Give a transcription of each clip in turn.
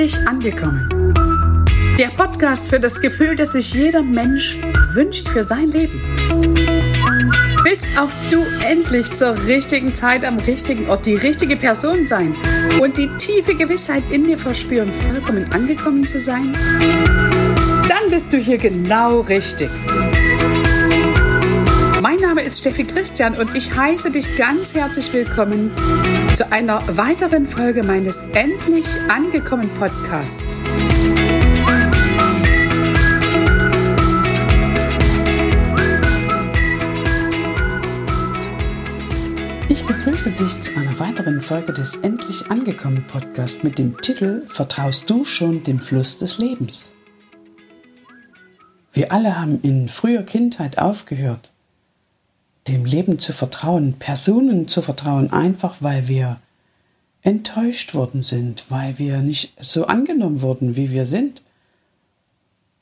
Endlich angekommen. Der Podcast für das Gefühl, das sich jeder Mensch wünscht für sein Leben. Willst auch du endlich zur richtigen Zeit am richtigen Ort die richtige Person sein und die tiefe Gewissheit in dir verspüren, vollkommen angekommen zu sein? Dann bist du hier genau richtig. Ist Steffi Christian und ich heiße dich ganz herzlich willkommen zu einer weiteren Folge meines Endlich angekommen Podcasts. Ich begrüße dich zu einer weiteren Folge des Endlich angekommen Podcasts mit dem Titel Vertraust du schon dem Fluss des Lebens? Wir alle haben in früher Kindheit aufgehört, dem Leben zu vertrauen, Personen zu vertrauen, einfach weil wir enttäuscht worden sind, weil wir nicht so angenommen wurden, wie wir sind.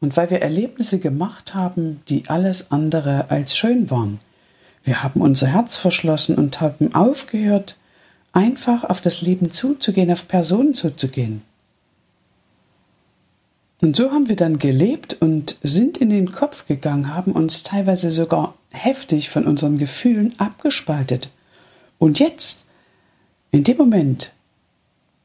Und weil wir Erlebnisse gemacht haben, die alles andere als schön waren. Wir haben unser Herz verschlossen und haben aufgehört, einfach auf das Leben zuzugehen, auf Personen zuzugehen. Und so haben wir dann gelebt und sind in den Kopf gegangen, haben uns teilweise sogar heftig von unseren Gefühlen abgespaltet. Und jetzt, in dem Moment,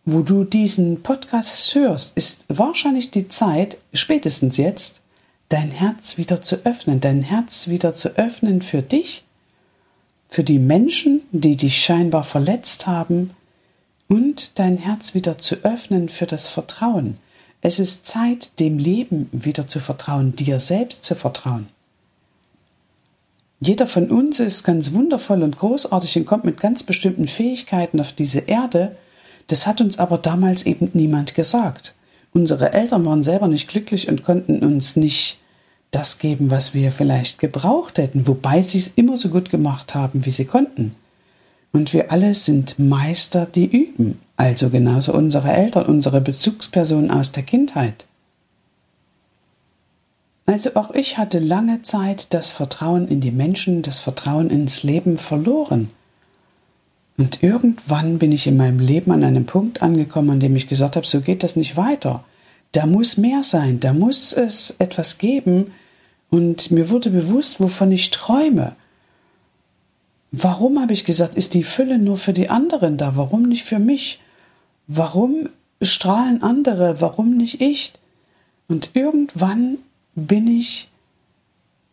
wo du diesen Podcast hörst, ist wahrscheinlich die Zeit, spätestens jetzt, dein Herz wieder zu öffnen, dein Herz wieder zu öffnen für dich, für die Menschen, die dich scheinbar verletzt haben, und dein Herz wieder zu öffnen für das Vertrauen. Es ist Zeit, dem Leben wieder zu vertrauen, dir selbst zu vertrauen. Jeder von uns ist ganz wundervoll und großartig und kommt mit ganz bestimmten Fähigkeiten auf diese Erde. Das hat uns aber damals eben niemand gesagt. Unsere Eltern waren selber nicht glücklich und konnten uns nicht das geben, was wir vielleicht gebraucht hätten, wobei sie es immer so gut gemacht haben, wie sie konnten. Und wir alle sind Meister, die üben, also genauso unsere Eltern, unsere Bezugspersonen aus der Kindheit. Also auch ich hatte lange Zeit das Vertrauen in die Menschen, das Vertrauen ins Leben verloren. Und irgendwann bin ich in meinem Leben an einem Punkt angekommen, an dem ich gesagt habe, so geht das nicht weiter. Da muss mehr sein, da muss es etwas geben. Und mir wurde bewusst, wovon ich träume. Warum habe ich gesagt, ist die Fülle nur für die anderen da? Warum nicht für mich? Warum strahlen andere? Warum nicht ich? Und irgendwann bin ich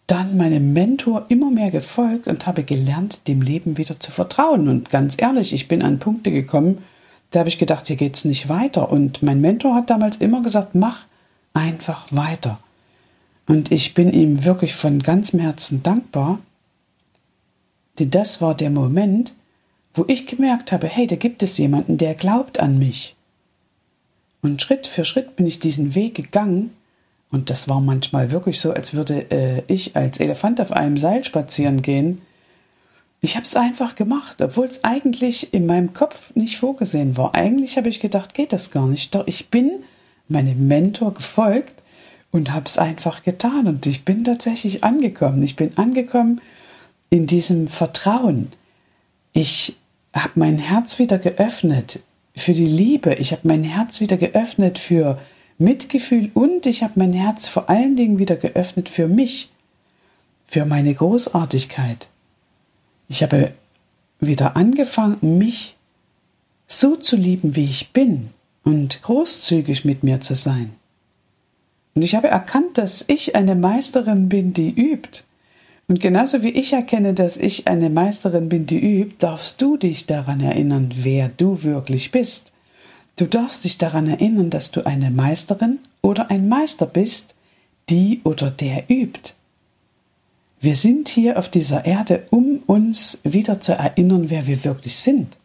dann meinem Mentor immer mehr gefolgt und habe gelernt, dem Leben wieder zu vertrauen. Und ganz ehrlich, ich bin an Punkte gekommen, da habe ich gedacht, hier geht's nicht weiter. Und mein Mentor hat damals immer gesagt, mach einfach weiter. Und ich bin ihm wirklich von ganzem Herzen dankbar, denn das war der Moment, wo ich gemerkt habe, hey, da gibt es jemanden, der glaubt an mich. Und Schritt für Schritt bin ich diesen Weg gegangen und das war manchmal wirklich so, als würde äh, ich als Elefant auf einem Seil spazieren gehen. Ich habe es einfach gemacht, obwohl es eigentlich in meinem Kopf nicht vorgesehen war. Eigentlich habe ich gedacht, geht das gar nicht. Doch ich bin meinem Mentor gefolgt und habe es einfach getan. Und ich bin tatsächlich angekommen. Ich bin angekommen in diesem Vertrauen. Ich habe mein Herz wieder geöffnet für die Liebe. Ich habe mein Herz wieder geöffnet für Mitgefühl und ich habe mein Herz vor allen Dingen wieder geöffnet für mich, für meine Großartigkeit. Ich habe wieder angefangen, mich so zu lieben, wie ich bin und großzügig mit mir zu sein. Und ich habe erkannt, dass ich eine Meisterin bin, die übt. Und genauso wie ich erkenne, dass ich eine Meisterin bin, die übt, darfst du dich daran erinnern, wer du wirklich bist. Du darfst dich daran erinnern, dass du eine Meisterin oder ein Meister bist, die oder der übt. Wir sind hier auf dieser Erde, um uns wieder zu erinnern, wer wir wirklich sind.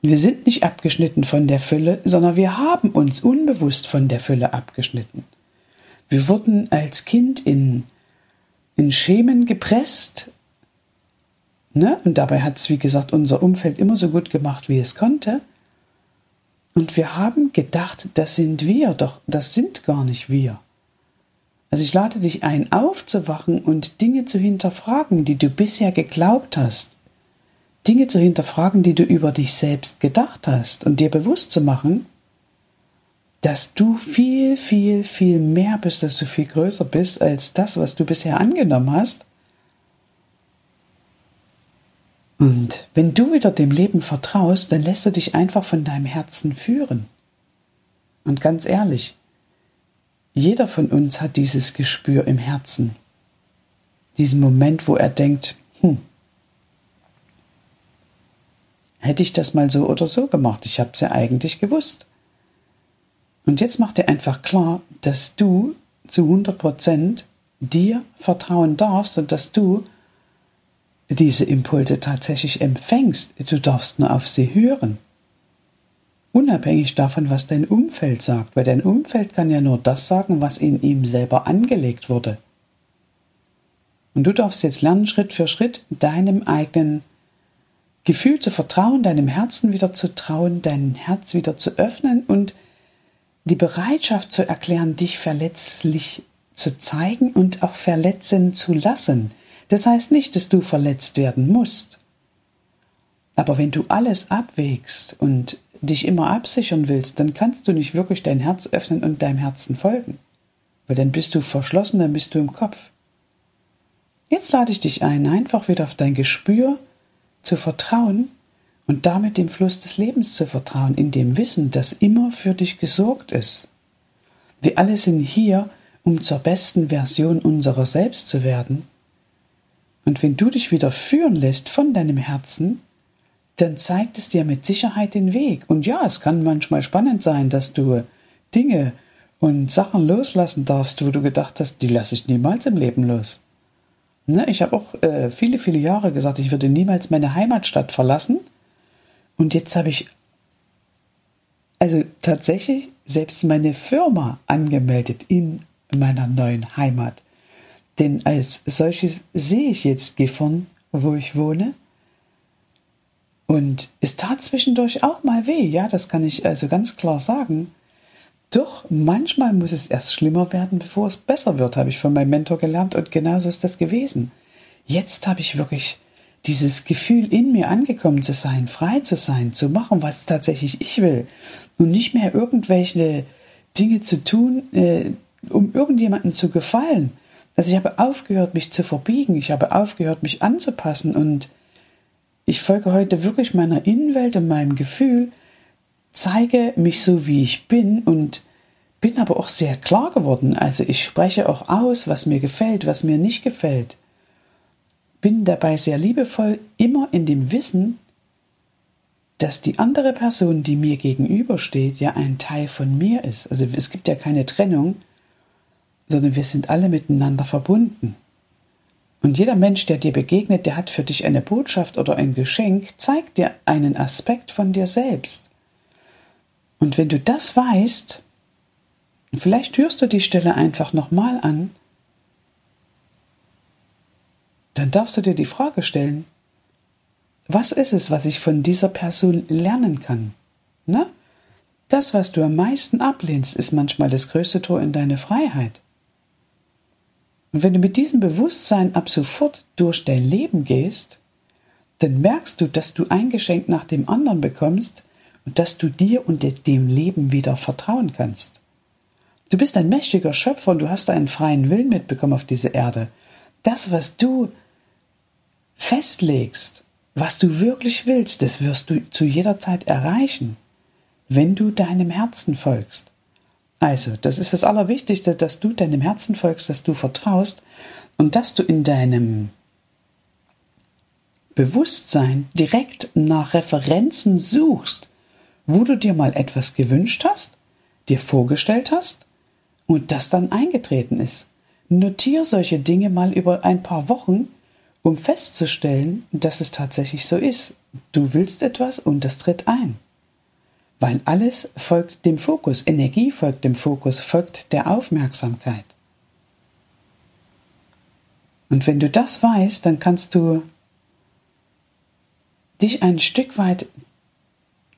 Wir sind nicht abgeschnitten von der Fülle, sondern wir haben uns unbewusst von der Fülle abgeschnitten. Wir wurden als Kind in, in Schemen gepresst, Ne? Und dabei hat es, wie gesagt, unser Umfeld immer so gut gemacht, wie es konnte. Und wir haben gedacht, das sind wir, doch das sind gar nicht wir. Also ich lade dich ein, aufzuwachen und Dinge zu hinterfragen, die du bisher geglaubt hast. Dinge zu hinterfragen, die du über dich selbst gedacht hast und dir bewusst zu machen, dass du viel, viel, viel mehr bist, dass du viel größer bist als das, was du bisher angenommen hast Und wenn du wieder dem Leben vertraust, dann lässt du dich einfach von deinem Herzen führen. Und ganz ehrlich, jeder von uns hat dieses Gespür im Herzen. Diesen Moment, wo er denkt, hm, hätte ich das mal so oder so gemacht, ich habe es ja eigentlich gewusst. Und jetzt mach dir einfach klar, dass du zu 100 Prozent dir vertrauen darfst und dass du diese Impulse tatsächlich empfängst. Du darfst nur auf sie hören. Unabhängig davon, was dein Umfeld sagt, weil dein Umfeld kann ja nur das sagen, was in ihm selber angelegt wurde. Und du darfst jetzt lernen, Schritt für Schritt deinem eigenen Gefühl zu vertrauen, deinem Herzen wieder zu trauen, dein Herz wieder zu öffnen und die Bereitschaft zu erklären, dich verletzlich zu zeigen und auch verletzen zu lassen. Das heißt nicht, dass du verletzt werden musst. Aber wenn du alles abwägst und dich immer absichern willst, dann kannst du nicht wirklich dein Herz öffnen und deinem Herzen folgen. Weil dann bist du verschlossen, dann bist du im Kopf. Jetzt lade ich dich ein, einfach wieder auf dein Gespür zu vertrauen und damit dem Fluss des Lebens zu vertrauen, in dem Wissen, dass immer für dich gesorgt ist. Wir alle sind hier, um zur besten Version unserer selbst zu werden und wenn du dich wieder führen lässt von deinem Herzen, dann zeigt es dir mit Sicherheit den Weg. Und ja, es kann manchmal spannend sein, dass du Dinge und Sachen loslassen darfst, wo du gedacht hast, die lasse ich niemals im Leben los. Ne, ich habe auch äh, viele, viele Jahre gesagt, ich würde niemals meine Heimatstadt verlassen. Und jetzt habe ich also tatsächlich selbst meine Firma angemeldet in meiner neuen Heimat. Denn als solches sehe ich jetzt Gifhorn, wo ich wohne. Und es tat zwischendurch auch mal weh, ja, das kann ich also ganz klar sagen. Doch manchmal muss es erst schlimmer werden, bevor es besser wird, habe ich von meinem Mentor gelernt und genauso ist das gewesen. Jetzt habe ich wirklich dieses Gefühl in mir angekommen zu sein, frei zu sein, zu machen, was tatsächlich ich will und nicht mehr irgendwelche Dinge zu tun, äh, um irgendjemandem zu gefallen, also ich habe aufgehört, mich zu verbiegen, ich habe aufgehört, mich anzupassen und ich folge heute wirklich meiner Innenwelt und meinem Gefühl, zeige mich so, wie ich bin und bin aber auch sehr klar geworden. Also ich spreche auch aus, was mir gefällt, was mir nicht gefällt. Bin dabei sehr liebevoll, immer in dem Wissen, dass die andere Person, die mir gegenübersteht, ja ein Teil von mir ist. Also es gibt ja keine Trennung, sondern wir sind alle miteinander verbunden. Und jeder Mensch, der dir begegnet, der hat für dich eine Botschaft oder ein Geschenk, zeigt dir einen Aspekt von dir selbst. Und wenn du das weißt, vielleicht hörst du die Stelle einfach nochmal an, dann darfst du dir die Frage stellen, was ist es, was ich von dieser Person lernen kann? Na? Das, was du am meisten ablehnst, ist manchmal das größte Tor in deine Freiheit. Und wenn du mit diesem Bewusstsein ab sofort durch dein Leben gehst, dann merkst du, dass du ein Geschenk nach dem anderen bekommst und dass du dir und dem Leben wieder vertrauen kannst. Du bist ein mächtiger Schöpfer und du hast einen freien Willen mitbekommen auf diese Erde. Das, was du festlegst, was du wirklich willst, das wirst du zu jeder Zeit erreichen, wenn du deinem Herzen folgst. Also, das ist das Allerwichtigste, dass du deinem Herzen folgst, dass du vertraust und dass du in deinem Bewusstsein direkt nach Referenzen suchst, wo du dir mal etwas gewünscht hast, dir vorgestellt hast und das dann eingetreten ist. Notier solche Dinge mal über ein paar Wochen, um festzustellen, dass es tatsächlich so ist. Du willst etwas und das tritt ein. Weil alles folgt dem Fokus, Energie folgt dem Fokus, folgt der Aufmerksamkeit. Und wenn du das weißt, dann kannst du dich ein Stück weit,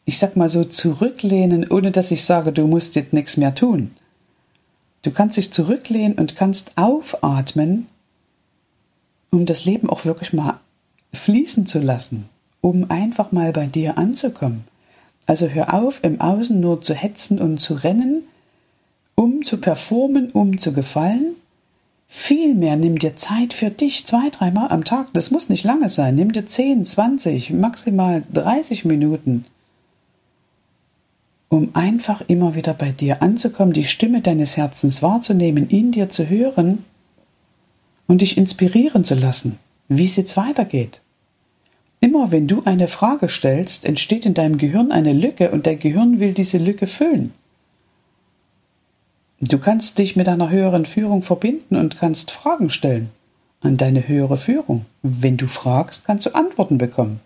ich sag mal so, zurücklehnen, ohne dass ich sage, du musst jetzt nichts mehr tun. Du kannst dich zurücklehnen und kannst aufatmen, um das Leben auch wirklich mal fließen zu lassen, um einfach mal bei dir anzukommen. Also hör auf, im Außen nur zu hetzen und zu rennen, um zu performen, um zu gefallen. Vielmehr nimm dir Zeit für dich, zwei, dreimal am Tag. Das muss nicht lange sein. Nimm dir 10, 20, maximal 30 Minuten um einfach immer wieder bei dir anzukommen, die Stimme deines Herzens wahrzunehmen, in dir zu hören und dich inspirieren zu lassen, wie es jetzt weitergeht. Immer wenn du eine Frage stellst, entsteht in deinem Gehirn eine Lücke und dein Gehirn will diese Lücke füllen. Du kannst dich mit einer höheren Führung verbinden und kannst Fragen stellen an deine höhere Führung. Wenn du fragst, kannst du Antworten bekommen.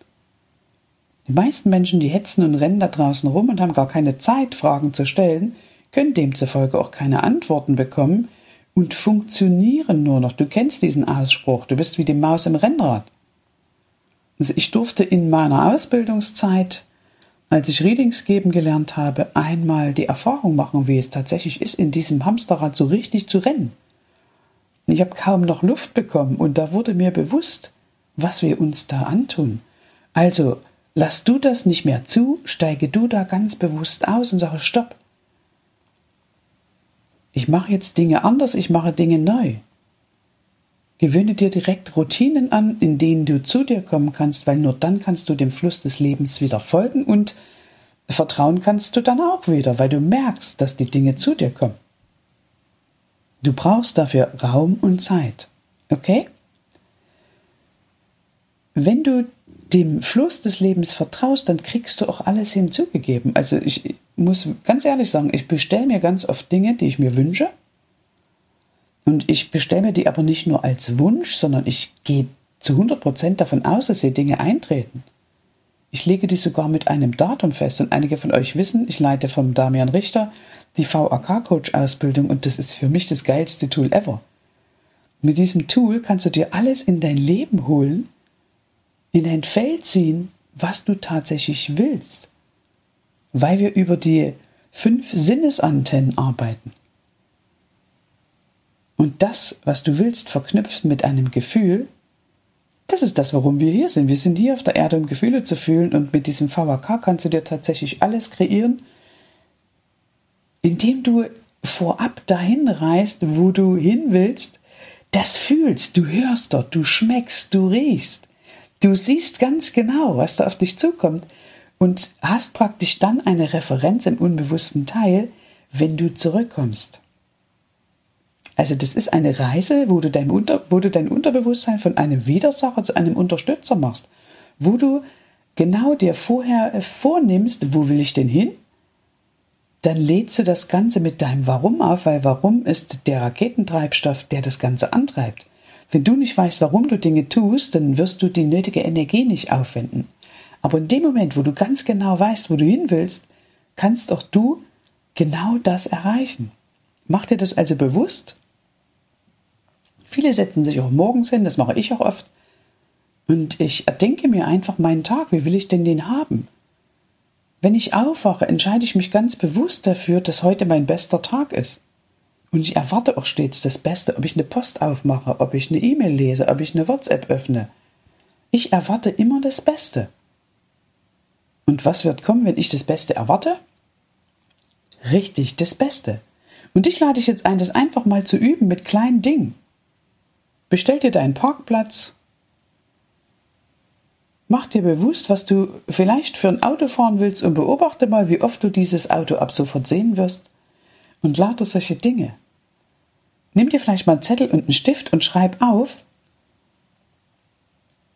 Die meisten Menschen, die hetzen und rennen da draußen rum und haben gar keine Zeit, Fragen zu stellen, können demzufolge auch keine Antworten bekommen und funktionieren nur noch. Du kennst diesen Ausspruch, du bist wie die Maus im Rennrad. Also ich durfte in meiner Ausbildungszeit, als ich Readings geben gelernt habe, einmal die Erfahrung machen, wie es tatsächlich ist, in diesem Hamsterrad so richtig zu rennen. Ich habe kaum noch Luft bekommen und da wurde mir bewusst, was wir uns da antun. Also Lass du das nicht mehr zu, steige du da ganz bewusst aus und sage Stopp. Ich mache jetzt Dinge anders, ich mache Dinge neu. Gewöhne dir direkt Routinen an, in denen du zu dir kommen kannst, weil nur dann kannst du dem Fluss des Lebens wieder folgen und vertrauen kannst du dann auch wieder, weil du merkst, dass die Dinge zu dir kommen. Du brauchst dafür Raum und Zeit. Okay? Wenn du dem Fluss des Lebens vertraust, dann kriegst du auch alles hinzugegeben. Also ich muss ganz ehrlich sagen, ich bestelle mir ganz oft Dinge, die ich mir wünsche. Und ich bestelle mir die aber nicht nur als Wunsch, sondern ich gehe zu 100% davon aus, dass die Dinge eintreten. Ich lege die sogar mit einem Datum fest. Und einige von euch wissen, ich leite vom Damian Richter die VAK-Coach-Ausbildung und das ist für mich das geilste Tool ever. Mit diesem Tool kannst du dir alles in dein Leben holen, in dein Feld ziehen, was du tatsächlich willst, weil wir über die fünf Sinnesantennen arbeiten. Und das, was du willst, verknüpft mit einem Gefühl, das ist das, warum wir hier sind. Wir sind hier auf der Erde, um Gefühle zu fühlen und mit diesem VHK kannst du dir tatsächlich alles kreieren, indem du vorab dahin reist, wo du hin willst, das fühlst, du hörst dort, du schmeckst, du riechst. Du siehst ganz genau, was da auf dich zukommt und hast praktisch dann eine Referenz im unbewussten Teil, wenn du zurückkommst. Also das ist eine Reise, wo du dein, Unter, wo du dein Unterbewusstsein von einem Widersacher zu einem Unterstützer machst, wo du genau dir vorher vornimmst, wo will ich denn hin? Dann lädst du das Ganze mit deinem Warum auf, weil Warum ist der Raketentreibstoff, der das Ganze antreibt. Wenn du nicht weißt, warum du Dinge tust, dann wirst du die nötige Energie nicht aufwenden. Aber in dem Moment, wo du ganz genau weißt, wo du hin willst, kannst auch du genau das erreichen. Mach dir das also bewusst. Viele setzen sich auch morgens hin, das mache ich auch oft. Und ich erdenke mir einfach meinen Tag, wie will ich denn den haben? Wenn ich aufwache, entscheide ich mich ganz bewusst dafür, dass heute mein bester Tag ist. Und ich erwarte auch stets das Beste, ob ich eine Post aufmache, ob ich eine E-Mail lese, ob ich eine WhatsApp öffne. Ich erwarte immer das Beste. Und was wird kommen, wenn ich das Beste erwarte? Richtig, das Beste. Und dich lade ich jetzt ein, das einfach mal zu üben mit kleinen Dingen. Bestell dir deinen Parkplatz. Mach dir bewusst, was du vielleicht für ein Auto fahren willst und beobachte mal, wie oft du dieses Auto ab sofort sehen wirst. Und lauter solche Dinge. Nimm dir vielleicht mal einen Zettel und einen Stift und schreib auf,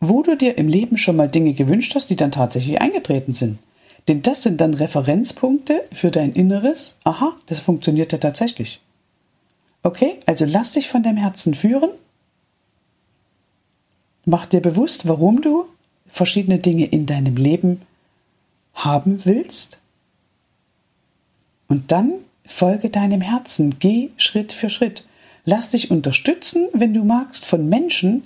wo du dir im Leben schon mal Dinge gewünscht hast, die dann tatsächlich eingetreten sind. Denn das sind dann Referenzpunkte für dein Inneres. Aha, das funktioniert ja tatsächlich. Okay, also lass dich von deinem Herzen führen. Mach dir bewusst, warum du verschiedene Dinge in deinem Leben haben willst. Und dann folge deinem Herzen, geh Schritt für Schritt. Lass dich unterstützen, wenn du magst, von Menschen,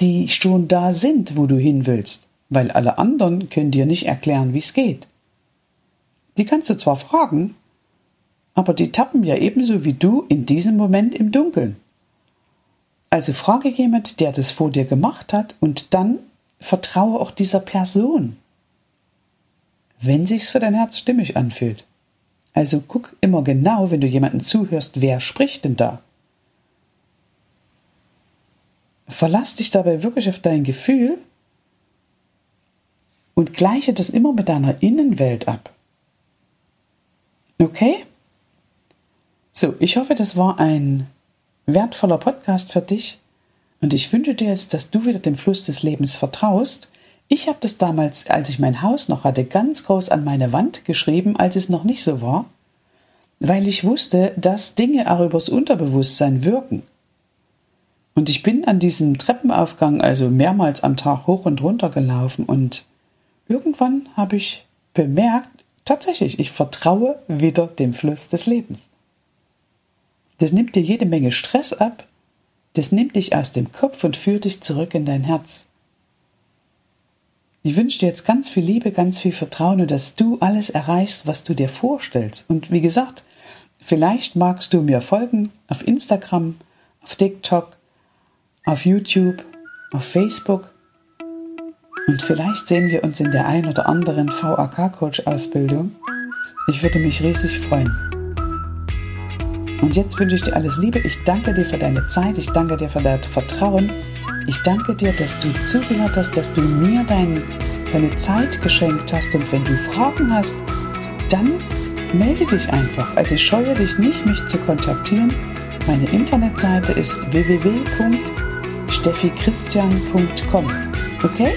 die schon da sind, wo du hin willst, weil alle anderen können dir nicht erklären, wie es geht. Die kannst du zwar fragen, aber die tappen ja ebenso wie du in diesem Moment im Dunkeln. Also frage jemand, der das vor dir gemacht hat, und dann vertraue auch dieser Person, wenn sich's für dein Herz stimmig anfühlt. Also guck immer genau, wenn du jemanden zuhörst, wer spricht denn da? Verlass dich dabei wirklich auf dein Gefühl und gleiche das immer mit deiner Innenwelt ab. Okay? So, ich hoffe, das war ein wertvoller Podcast für dich und ich wünsche dir jetzt, dass du wieder dem Fluss des Lebens vertraust. Ich habe das damals, als ich mein Haus noch hatte, ganz groß an meine Wand geschrieben, als es noch nicht so war, weil ich wusste, dass Dinge auch übers Unterbewusstsein wirken. Und ich bin an diesem Treppenaufgang also mehrmals am Tag hoch und runter gelaufen und irgendwann habe ich bemerkt, tatsächlich, ich vertraue wieder dem Fluss des Lebens. Das nimmt dir jede Menge Stress ab, das nimmt dich aus dem Kopf und führt dich zurück in dein Herz. Ich wünsche dir jetzt ganz viel Liebe, ganz viel Vertrauen und dass du alles erreichst, was du dir vorstellst. Und wie gesagt, vielleicht magst du mir folgen auf Instagram, auf TikTok, auf YouTube, auf Facebook und vielleicht sehen wir uns in der ein oder anderen VAK-Coach-Ausbildung. Ich würde mich riesig freuen. Und jetzt wünsche ich dir alles Liebe. Ich danke dir für deine Zeit. Ich danke dir für dein Vertrauen. Ich danke dir, dass du zugehört hast, dass du mir dein, deine Zeit geschenkt hast. Und wenn du Fragen hast, dann melde dich einfach. Also scheue dich nicht, mich zu kontaktieren. Meine Internetseite ist www steffichristian.com. Okay?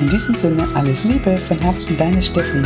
In diesem Sinne alles Liebe von Herzen, deine Steffi.